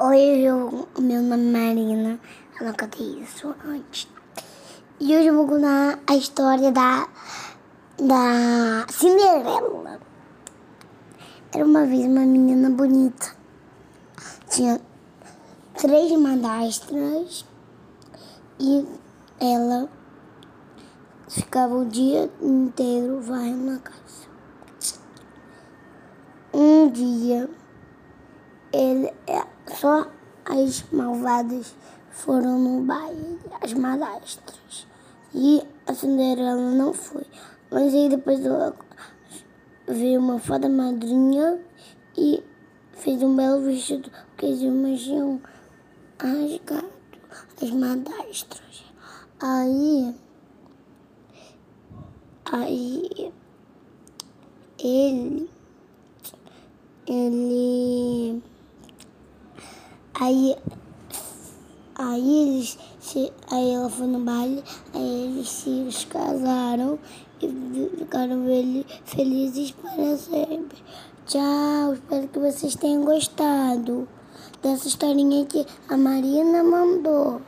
Oi, eu, meu nome é Marina. Eu não contei isso antes. E hoje eu vou contar a história da, da Cinderela. Era uma vez uma menina bonita. Tinha três madastras e ela ficava o dia inteiro varrendo na casa. Um dia ele, é, só as malvadas foram no baile, as madrastras. E a Cinderela não foi. Mas aí depois veio uma fada madrinha e fez um belo vestido, porque irmãs tinham rasgado as madrastras. Aí, aí ele, ele Aí, aí eles se, aí ela foi no baile, aí eles se casaram e ficaram felizes para sempre. Tchau, espero que vocês tenham gostado dessa historinha que a Marina mandou.